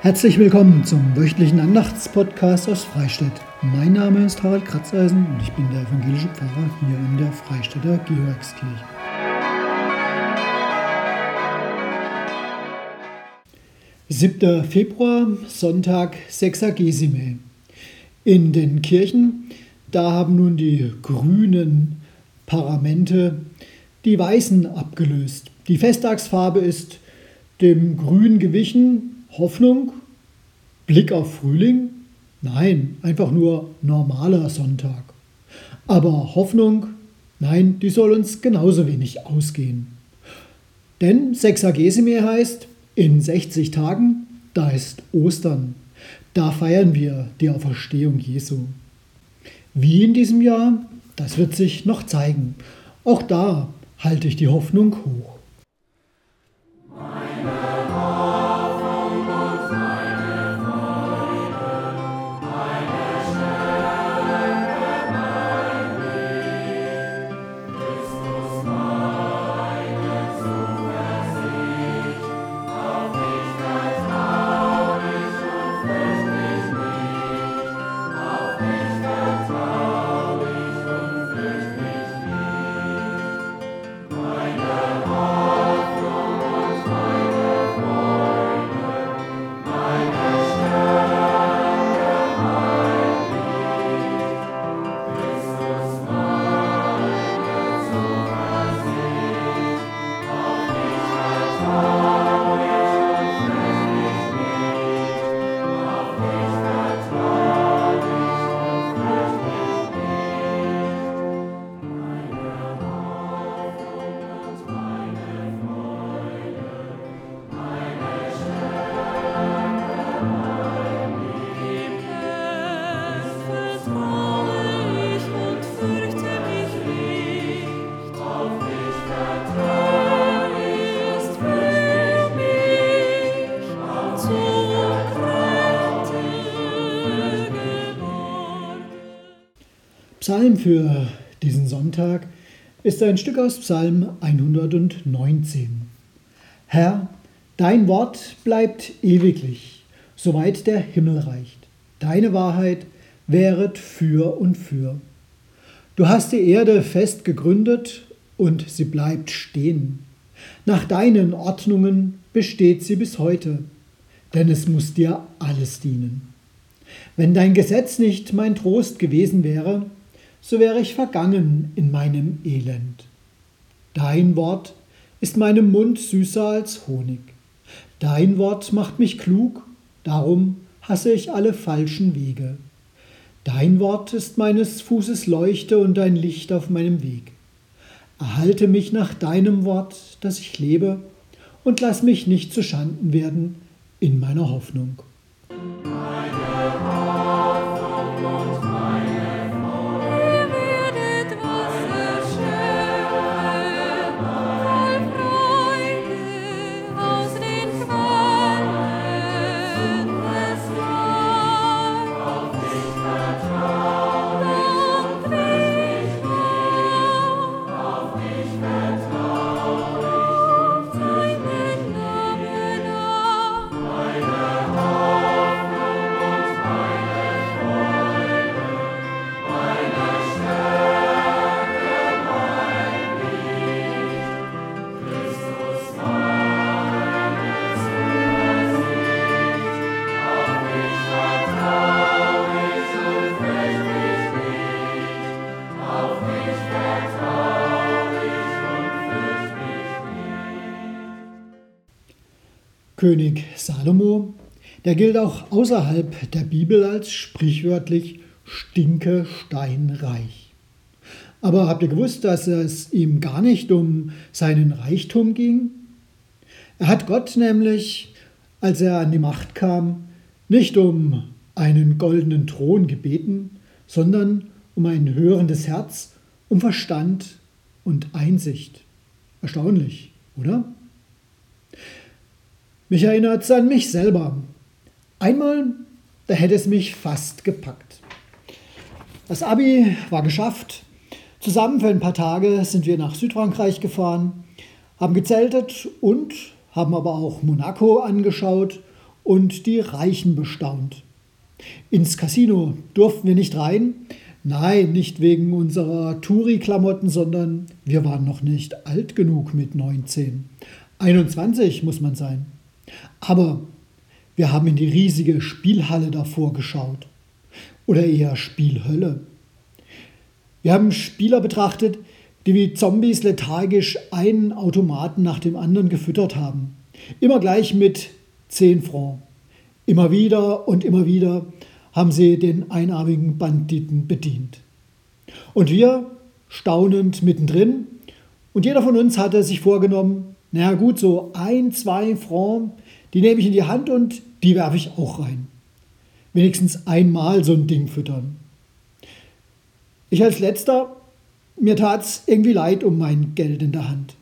Herzlich willkommen zum wöchentlichen Andachtspodcast aus Freistadt. Mein Name ist Harald Kratzeisen und ich bin der evangelische Pfarrer hier in der Freistädter Georgskirche. Siebter Februar, Sonntag Sexagesime. In den Kirchen, da haben nun die grünen Paramente die weißen abgelöst. Die Festtagsfarbe ist dem Grün gewichen Hoffnung? Blick auf Frühling? Nein, einfach nur normaler Sonntag. Aber Hoffnung? Nein, die soll uns genauso wenig ausgehen. Denn Sexagesime heißt, in 60 Tagen, da ist Ostern. Da feiern wir die Auferstehung Jesu. Wie in diesem Jahr, das wird sich noch zeigen. Auch da halte ich die Hoffnung hoch. Psalm für diesen Sonntag ist ein Stück aus Psalm 119. Herr, dein Wort bleibt ewiglich, soweit der Himmel reicht. Deine Wahrheit wäret für und für. Du hast die Erde fest gegründet und sie bleibt stehen. Nach deinen Ordnungen besteht sie bis heute, denn es muss dir alles dienen. Wenn dein Gesetz nicht mein Trost gewesen wäre, so wäre ich vergangen in meinem Elend. Dein Wort ist meinem Mund süßer als Honig. Dein Wort macht mich klug, darum hasse ich alle falschen Wege. Dein Wort ist meines Fußes Leuchte und ein Licht auf meinem Weg. Erhalte mich nach deinem Wort, dass ich lebe, und lass mich nicht zu Schanden werden in meiner Hoffnung. König Salomo, der gilt auch außerhalb der Bibel als sprichwörtlich stinke steinreich. Aber habt ihr gewusst, dass es ihm gar nicht um seinen Reichtum ging? Er hat Gott nämlich, als er an die Macht kam, nicht um einen goldenen Thron gebeten, sondern um ein hörendes Herz, um Verstand und Einsicht. Erstaunlich, oder? Mich erinnert es an mich selber. Einmal, da hätte es mich fast gepackt. Das Abi war geschafft. Zusammen für ein paar Tage sind wir nach Südfrankreich gefahren, haben gezeltet und haben aber auch Monaco angeschaut und die Reichen bestaunt. Ins Casino durften wir nicht rein. Nein, nicht wegen unserer Touri-Klamotten, sondern wir waren noch nicht alt genug mit 19. 21 muss man sein. Aber wir haben in die riesige Spielhalle davor geschaut. Oder eher Spielhölle. Wir haben Spieler betrachtet, die wie Zombies lethargisch einen Automaten nach dem anderen gefüttert haben. Immer gleich mit 10 Francs. Immer wieder und immer wieder haben sie den einarmigen Banditen bedient. Und wir staunend mittendrin. Und jeder von uns hatte sich vorgenommen, naja gut, so ein, zwei Francs, die nehme ich in die Hand und die werfe ich auch rein. Wenigstens einmal so ein Ding füttern. Ich als letzter, mir tat es irgendwie leid um mein Geld in der Hand.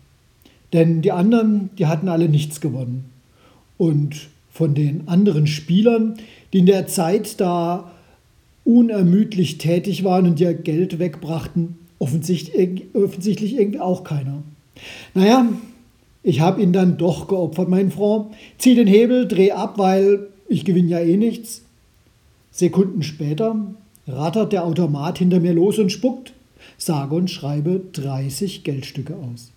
Denn die anderen, die hatten alle nichts gewonnen. Und von den anderen Spielern, die in der Zeit da unermüdlich tätig waren und ihr Geld wegbrachten, offensichtlich, offensichtlich irgendwie auch keiner. Naja, ich habe ihn dann doch geopfert, mein Freund. Zieh den Hebel, dreh ab, weil ich gewinne ja eh nichts. Sekunden später rattert der Automat hinter mir los und spuckt, sage und schreibe 30 Geldstücke aus.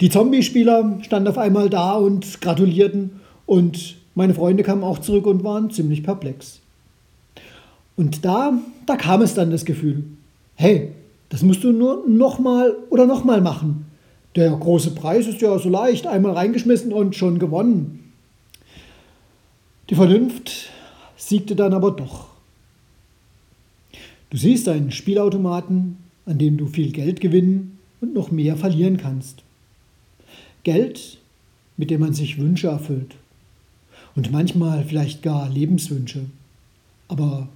Die Zombie-Spieler standen auf einmal da und gratulierten und meine Freunde kamen auch zurück und waren ziemlich perplex. Und da, da kam es dann das Gefühl, hey, das musst du nur nochmal oder nochmal machen. Der große Preis ist ja so leicht, einmal reingeschmissen und schon gewonnen. Die Vernunft siegte dann aber doch. Du siehst einen Spielautomaten, an dem du viel Geld gewinnen und noch mehr verlieren kannst. Geld, mit dem man sich Wünsche erfüllt. Und manchmal vielleicht gar Lebenswünsche. Aber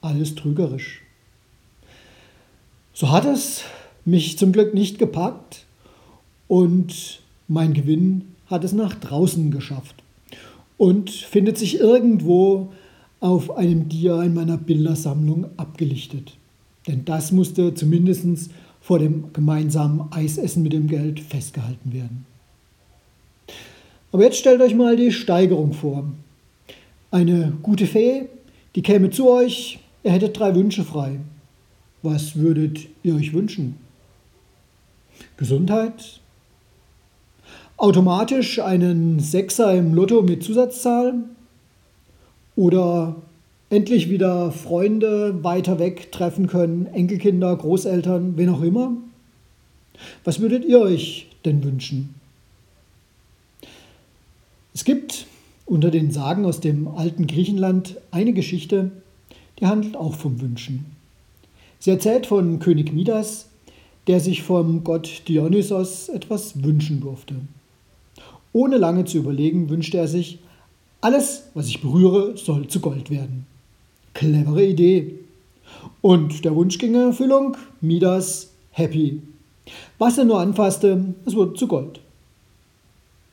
alles trügerisch. So hat es mich zum Glück nicht gepackt und mein Gewinn hat es nach draußen geschafft und findet sich irgendwo auf einem Dia in meiner Bildersammlung abgelichtet. Denn das musste zumindest vor dem gemeinsamen Eisessen mit dem Geld festgehalten werden. Aber jetzt stellt euch mal die Steigerung vor. Eine gute Fee, die käme zu euch, ihr hättet drei Wünsche frei. Was würdet ihr euch wünschen? Gesundheit? Automatisch einen Sechser im Lotto mit Zusatzzahl? Oder endlich wieder Freunde weiter weg treffen können, Enkelkinder, Großeltern, wen auch immer? Was würdet ihr euch denn wünschen? Es gibt unter den Sagen aus dem alten Griechenland eine Geschichte, die handelt auch vom Wünschen. Sie erzählt von König Midas, der sich vom Gott Dionysos etwas wünschen durfte. Ohne lange zu überlegen wünschte er sich, alles, was ich berühre, soll zu Gold werden. Clevere Idee. Und der Wunsch ging in Erfüllung, Midas happy. Was er nur anfasste, es wurde zu Gold.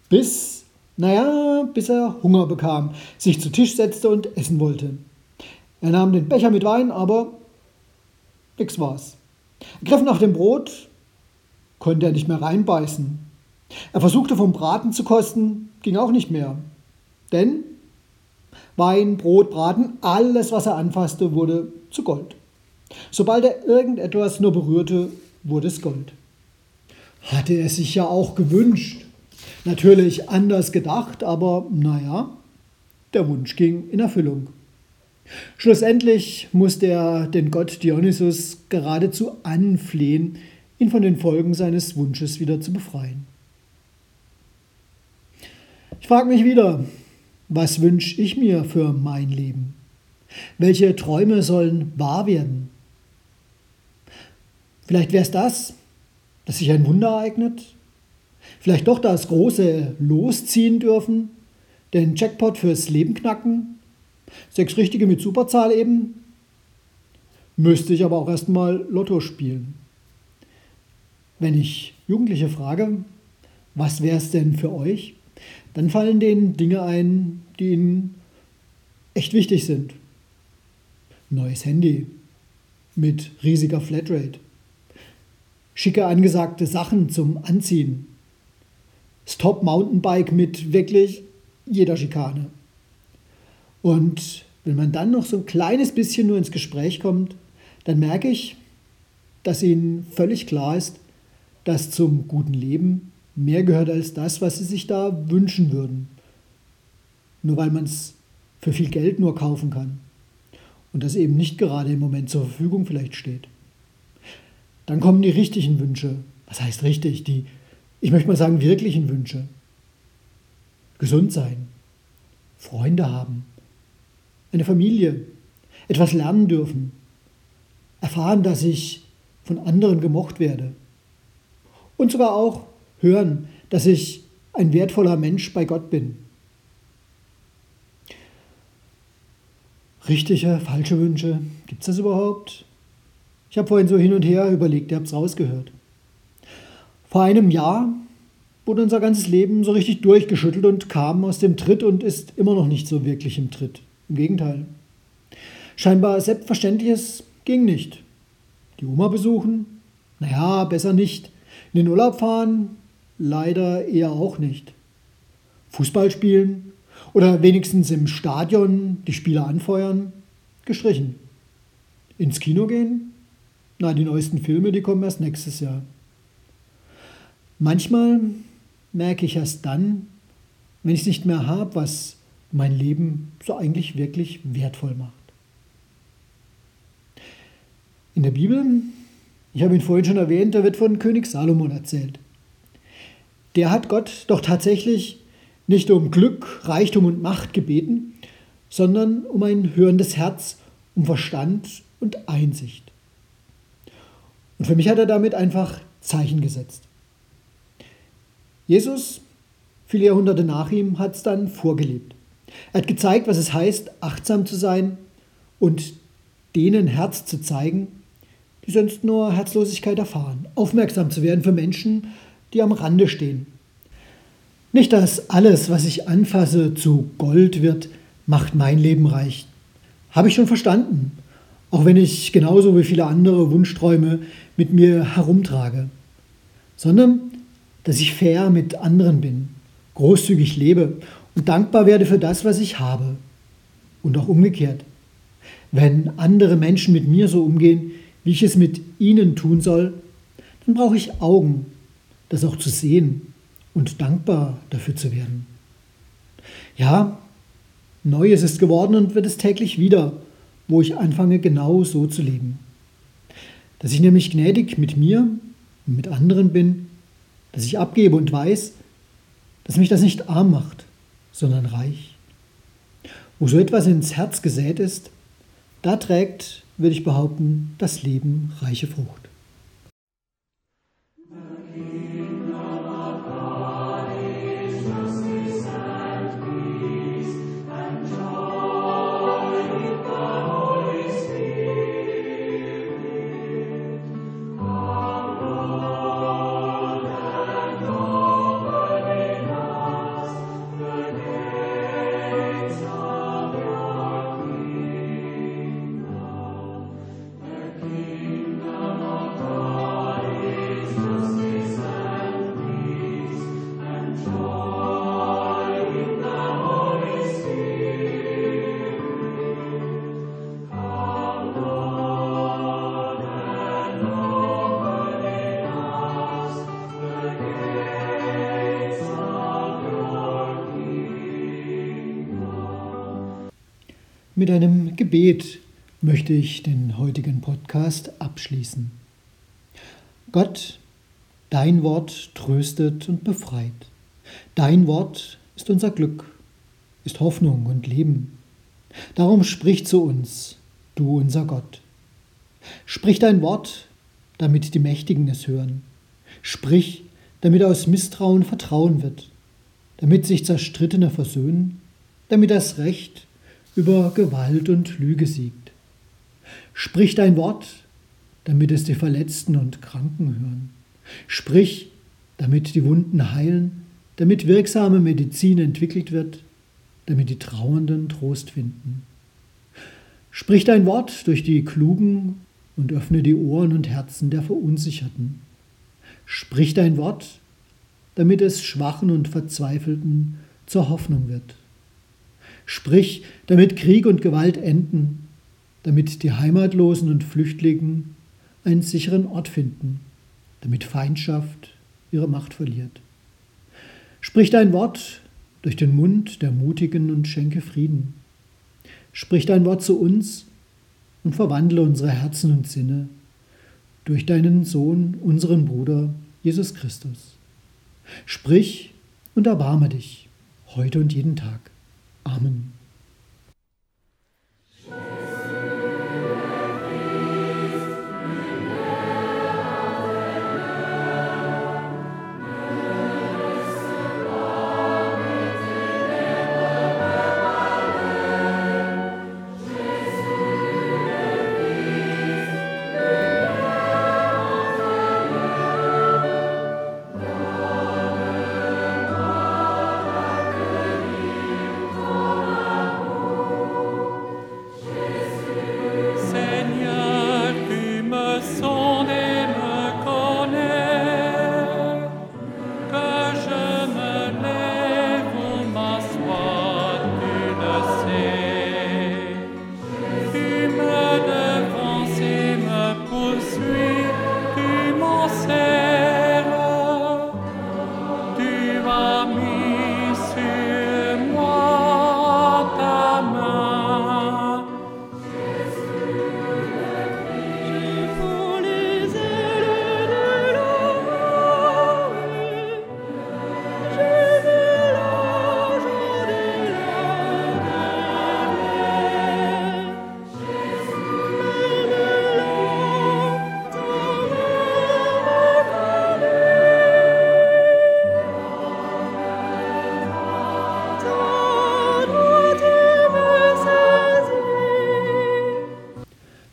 Bis naja, bis er Hunger bekam, sich zu Tisch setzte und essen wollte. Er nahm den Becher mit Wein, aber nix war's. Er griff nach dem Brot, konnte er nicht mehr reinbeißen. Er versuchte vom Braten zu kosten, ging auch nicht mehr. Denn Wein, Brot, Braten, alles, was er anfasste, wurde zu Gold. Sobald er irgendetwas nur berührte, wurde es Gold. Hatte er sich ja auch gewünscht. Natürlich anders gedacht, aber naja, der Wunsch ging in Erfüllung. Schlussendlich musste er den Gott Dionysus geradezu anflehen, ihn von den Folgen seines Wunsches wieder zu befreien. Ich frage mich wieder, was wünsche ich mir für mein Leben? Welche Träume sollen wahr werden? Vielleicht wäre es das, dass sich ein Wunder ereignet, Vielleicht doch das große Losziehen dürfen, den Jackpot fürs Leben knacken. Sechs richtige mit Superzahl eben. Müsste ich aber auch erstmal Lotto spielen. Wenn ich Jugendliche frage, was wäre es denn für euch, dann fallen denen Dinge ein, die ihnen echt wichtig sind. Neues Handy mit riesiger Flatrate. Schicke angesagte Sachen zum Anziehen. Stop Mountainbike mit wirklich jeder Schikane. Und wenn man dann noch so ein kleines bisschen nur ins Gespräch kommt, dann merke ich, dass ihnen völlig klar ist, dass zum guten Leben mehr gehört als das, was sie sich da wünschen würden. Nur weil man es für viel Geld nur kaufen kann und das eben nicht gerade im Moment zur Verfügung vielleicht steht. Dann kommen die richtigen Wünsche. Was heißt richtig? Die, ich möchte mal sagen, wirklichen Wünsche. Gesund sein, Freunde haben, eine Familie, etwas lernen dürfen, erfahren, dass ich von anderen gemocht werde und sogar auch hören, dass ich ein wertvoller Mensch bei Gott bin. Richtige, falsche Wünsche, gibt es das überhaupt? Ich habe vorhin so hin und her überlegt, ihr habt es rausgehört. Vor einem Jahr wurde unser ganzes Leben so richtig durchgeschüttelt und kam aus dem Tritt und ist immer noch nicht so wirklich im Tritt. Im Gegenteil. Scheinbar Selbstverständliches ging nicht. Die Oma besuchen? Naja, besser nicht. In den Urlaub fahren? Leider eher auch nicht. Fußball spielen? Oder wenigstens im Stadion die Spieler anfeuern? Gestrichen. Ins Kino gehen? Na, die neuesten Filme, die kommen erst nächstes Jahr. Manchmal merke ich erst dann, wenn ich es nicht mehr habe, was mein Leben so eigentlich wirklich wertvoll macht. In der Bibel, ich habe ihn vorhin schon erwähnt, da wird von König Salomon erzählt. Der hat Gott doch tatsächlich nicht um Glück, Reichtum und Macht gebeten, sondern um ein hörendes Herz, um Verstand und Einsicht. Und für mich hat er damit einfach Zeichen gesetzt. Jesus, viele Jahrhunderte nach ihm, hat es dann vorgelebt. Er hat gezeigt, was es heißt, achtsam zu sein und denen Herz zu zeigen, die sonst nur Herzlosigkeit erfahren. Aufmerksam zu werden für Menschen, die am Rande stehen. Nicht, dass alles, was ich anfasse, zu Gold wird, macht mein Leben reich. Habe ich schon verstanden. Auch wenn ich genauso wie viele andere Wunschträume mit mir herumtrage. Sondern, dass ich fair mit anderen bin, großzügig lebe und dankbar werde für das, was ich habe. Und auch umgekehrt. Wenn andere Menschen mit mir so umgehen, wie ich es mit ihnen tun soll, dann brauche ich Augen, das auch zu sehen und dankbar dafür zu werden. Ja, Neues ist geworden und wird es täglich wieder, wo ich anfange, genau so zu leben. Dass ich nämlich gnädig mit mir und mit anderen bin, dass ich abgebe und weiß, dass mich das nicht arm macht, sondern reich. Wo so etwas ins Herz gesät ist, da trägt, würde ich behaupten, das Leben reiche Frucht. Mit einem Gebet möchte ich den heutigen Podcast abschließen. Gott, dein Wort tröstet und befreit. Dein Wort ist unser Glück, ist Hoffnung und Leben. Darum sprich zu uns, du unser Gott. Sprich dein Wort, damit die Mächtigen es hören. Sprich, damit aus Misstrauen Vertrauen wird, damit sich Zerstrittene versöhnen, damit das Recht über Gewalt und Lüge siegt. Sprich dein Wort, damit es die Verletzten und Kranken hören. Sprich, damit die Wunden heilen, damit wirksame Medizin entwickelt wird, damit die Trauernden Trost finden. Sprich dein Wort durch die Klugen und öffne die Ohren und Herzen der Verunsicherten. Sprich dein Wort, damit es Schwachen und Verzweifelten zur Hoffnung wird. Sprich, damit Krieg und Gewalt enden, damit die Heimatlosen und Flüchtlingen einen sicheren Ort finden, damit Feindschaft ihre Macht verliert. Sprich dein Wort durch den Mund der Mutigen und schenke Frieden. Sprich dein Wort zu uns und verwandle unsere Herzen und Sinne durch deinen Sohn, unseren Bruder, Jesus Christus. Sprich und erbarme dich heute und jeden Tag. Amen.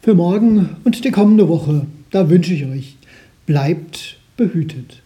Für morgen und die kommende Woche. Da wünsche ich euch, bleibt behütet.